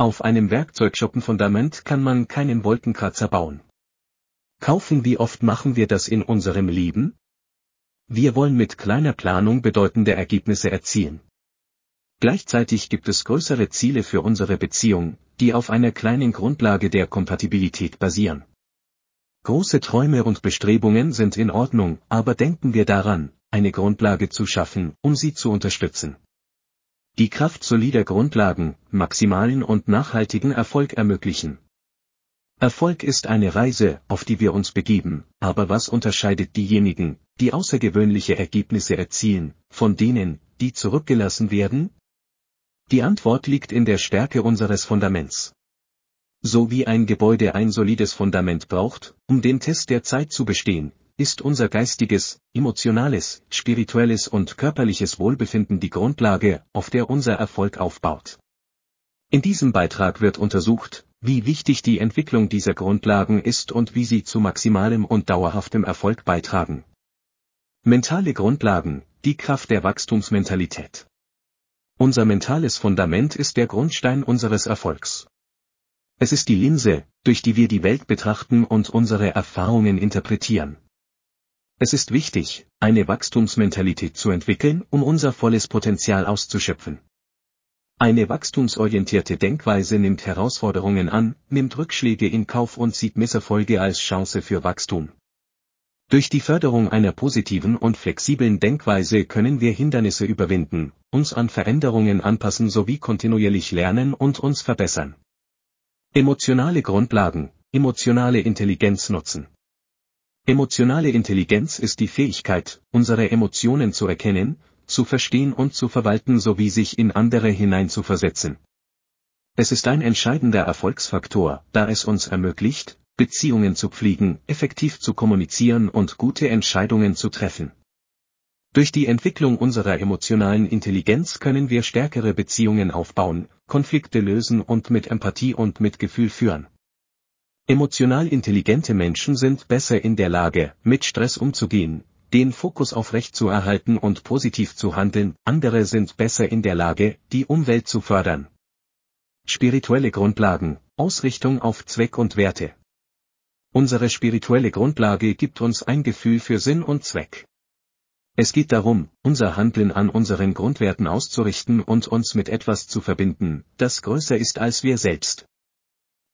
Auf einem Werkzeugschuppenfundament kann man keinen Wolkenkratzer bauen. Kaufen wie oft machen wir das in unserem Leben? Wir wollen mit kleiner Planung bedeutende Ergebnisse erzielen. Gleichzeitig gibt es größere Ziele für unsere Beziehung, die auf einer kleinen Grundlage der Kompatibilität basieren. Große Träume und Bestrebungen sind in Ordnung, aber denken wir daran, eine Grundlage zu schaffen, um sie zu unterstützen. Die Kraft solider Grundlagen, maximalen und nachhaltigen Erfolg ermöglichen. Erfolg ist eine Reise, auf die wir uns begeben, aber was unterscheidet diejenigen, die außergewöhnliche Ergebnisse erzielen, von denen, die zurückgelassen werden? Die Antwort liegt in der Stärke unseres Fundaments. So wie ein Gebäude ein solides Fundament braucht, um den Test der Zeit zu bestehen, ist unser geistiges, emotionales, spirituelles und körperliches Wohlbefinden die Grundlage, auf der unser Erfolg aufbaut. In diesem Beitrag wird untersucht, wie wichtig die Entwicklung dieser Grundlagen ist und wie sie zu maximalem und dauerhaftem Erfolg beitragen. Mentale Grundlagen, die Kraft der Wachstumsmentalität. Unser mentales Fundament ist der Grundstein unseres Erfolgs. Es ist die Linse, durch die wir die Welt betrachten und unsere Erfahrungen interpretieren. Es ist wichtig, eine Wachstumsmentalität zu entwickeln, um unser volles Potenzial auszuschöpfen. Eine wachstumsorientierte Denkweise nimmt Herausforderungen an, nimmt Rückschläge in Kauf und sieht Misserfolge als Chance für Wachstum. Durch die Förderung einer positiven und flexiblen Denkweise können wir Hindernisse überwinden, uns an Veränderungen anpassen sowie kontinuierlich lernen und uns verbessern. Emotionale Grundlagen, emotionale Intelligenz nutzen. Emotionale Intelligenz ist die Fähigkeit, unsere Emotionen zu erkennen, zu verstehen und zu verwalten sowie sich in andere hineinzuversetzen. Es ist ein entscheidender Erfolgsfaktor, da es uns ermöglicht, Beziehungen zu pflegen, effektiv zu kommunizieren und gute Entscheidungen zu treffen. Durch die Entwicklung unserer emotionalen Intelligenz können wir stärkere Beziehungen aufbauen, Konflikte lösen und mit Empathie und Mitgefühl führen. Emotional intelligente Menschen sind besser in der Lage, mit Stress umzugehen, den Fokus aufrecht zu erhalten und positiv zu handeln, andere sind besser in der Lage, die Umwelt zu fördern. Spirituelle Grundlagen, Ausrichtung auf Zweck und Werte. Unsere spirituelle Grundlage gibt uns ein Gefühl für Sinn und Zweck. Es geht darum, unser Handeln an unseren Grundwerten auszurichten und uns mit etwas zu verbinden, das größer ist als wir selbst.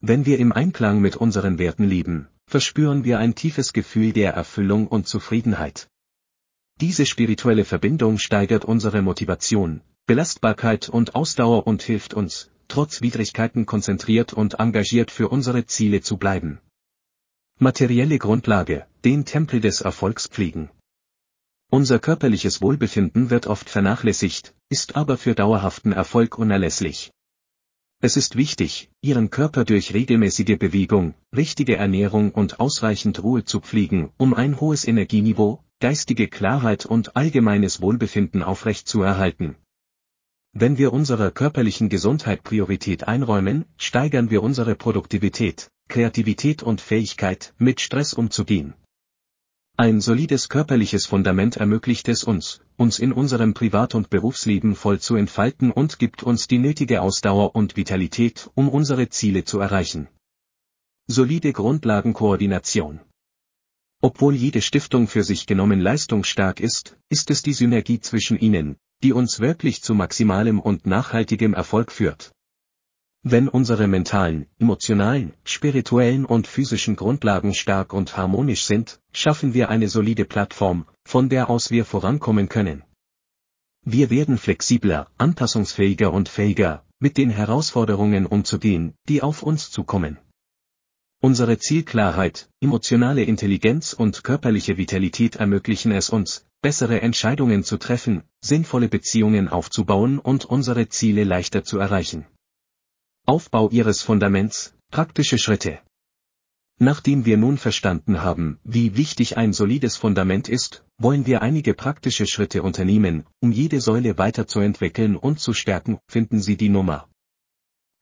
Wenn wir im Einklang mit unseren Werten leben, verspüren wir ein tiefes Gefühl der Erfüllung und Zufriedenheit. Diese spirituelle Verbindung steigert unsere Motivation, Belastbarkeit und Ausdauer und hilft uns, trotz Widrigkeiten konzentriert und engagiert für unsere Ziele zu bleiben. Materielle Grundlage, den Tempel des Erfolgs pflegen. Unser körperliches Wohlbefinden wird oft vernachlässigt, ist aber für dauerhaften Erfolg unerlässlich. Es ist wichtig, Ihren Körper durch regelmäßige Bewegung, richtige Ernährung und ausreichend Ruhe zu pflegen, um ein hohes Energieniveau, geistige Klarheit und allgemeines Wohlbefinden aufrechtzuerhalten. Wenn wir unserer körperlichen Gesundheit Priorität einräumen, steigern wir unsere Produktivität, Kreativität und Fähigkeit, mit Stress umzugehen. Ein solides körperliches Fundament ermöglicht es uns, uns in unserem Privat- und Berufsleben voll zu entfalten und gibt uns die nötige Ausdauer und Vitalität, um unsere Ziele zu erreichen. Solide Grundlagenkoordination. Obwohl jede Stiftung für sich genommen leistungsstark ist, ist es die Synergie zwischen ihnen, die uns wirklich zu maximalem und nachhaltigem Erfolg führt. Wenn unsere mentalen, emotionalen, spirituellen und physischen Grundlagen stark und harmonisch sind, schaffen wir eine solide Plattform, von der aus wir vorankommen können. Wir werden flexibler, anpassungsfähiger und fähiger, mit den Herausforderungen umzugehen, die auf uns zukommen. Unsere Zielklarheit, emotionale Intelligenz und körperliche Vitalität ermöglichen es uns, bessere Entscheidungen zu treffen, sinnvolle Beziehungen aufzubauen und unsere Ziele leichter zu erreichen. Aufbau Ihres Fundaments, praktische Schritte. Nachdem wir nun verstanden haben, wie wichtig ein solides Fundament ist, wollen wir einige praktische Schritte unternehmen, um jede Säule weiterzuentwickeln und zu stärken, finden Sie die Nummer.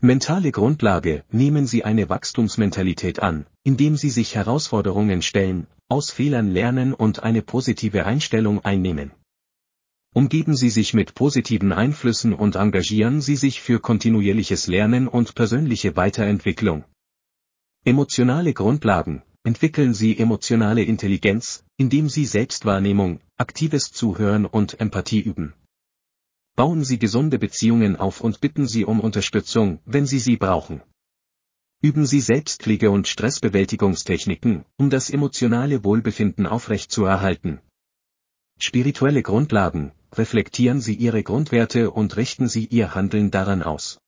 Mentale Grundlage, nehmen Sie eine Wachstumsmentalität an, indem Sie sich Herausforderungen stellen, aus Fehlern lernen und eine positive Einstellung einnehmen. Umgeben Sie sich mit positiven Einflüssen und engagieren Sie sich für kontinuierliches Lernen und persönliche Weiterentwicklung. Emotionale Grundlagen Entwickeln Sie emotionale Intelligenz, indem Sie Selbstwahrnehmung, aktives Zuhören und Empathie üben. Bauen Sie gesunde Beziehungen auf und bitten Sie um Unterstützung, wenn Sie sie brauchen. Üben Sie Selbstpflege und Stressbewältigungstechniken, um das emotionale Wohlbefinden aufrechtzuerhalten. Spirituelle Grundlagen, reflektieren Sie Ihre Grundwerte und richten Sie Ihr Handeln daran aus.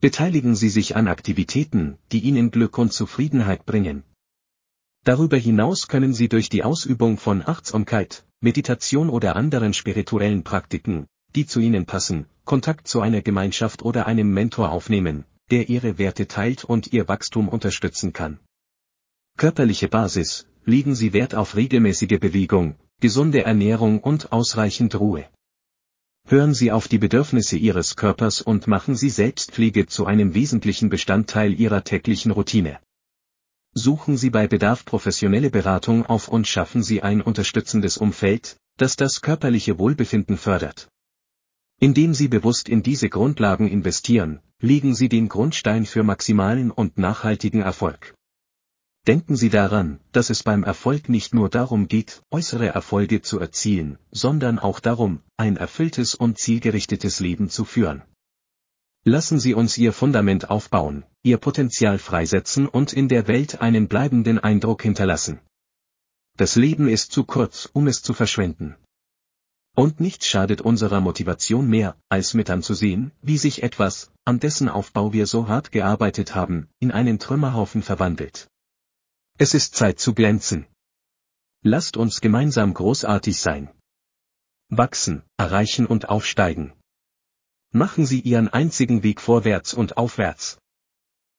Beteiligen Sie sich an Aktivitäten, die Ihnen Glück und Zufriedenheit bringen. Darüber hinaus können Sie durch die Ausübung von Achtsamkeit, Meditation oder anderen spirituellen Praktiken, die zu Ihnen passen, Kontakt zu einer Gemeinschaft oder einem Mentor aufnehmen, der Ihre Werte teilt und Ihr Wachstum unterstützen kann. Körperliche Basis, legen Sie Wert auf regelmäßige Bewegung, gesunde Ernährung und ausreichend Ruhe. Hören Sie auf die Bedürfnisse Ihres Körpers und machen Sie Selbstpflege zu einem wesentlichen Bestandteil Ihrer täglichen Routine. Suchen Sie bei Bedarf professionelle Beratung auf und schaffen Sie ein unterstützendes Umfeld, das das körperliche Wohlbefinden fördert. Indem Sie bewusst in diese Grundlagen investieren, legen Sie den Grundstein für maximalen und nachhaltigen Erfolg. Denken Sie daran, dass es beim Erfolg nicht nur darum geht, äußere Erfolge zu erzielen, sondern auch darum, ein erfülltes und zielgerichtetes Leben zu führen. Lassen Sie uns Ihr Fundament aufbauen, Ihr Potenzial freisetzen und in der Welt einen bleibenden Eindruck hinterlassen. Das Leben ist zu kurz, um es zu verschwenden. Und nichts schadet unserer Motivation mehr, als mit anzusehen, wie sich etwas, an dessen Aufbau wir so hart gearbeitet haben, in einen Trümmerhaufen verwandelt. Es ist Zeit zu glänzen. Lasst uns gemeinsam großartig sein. Wachsen, erreichen und aufsteigen. Machen Sie Ihren einzigen Weg vorwärts und aufwärts.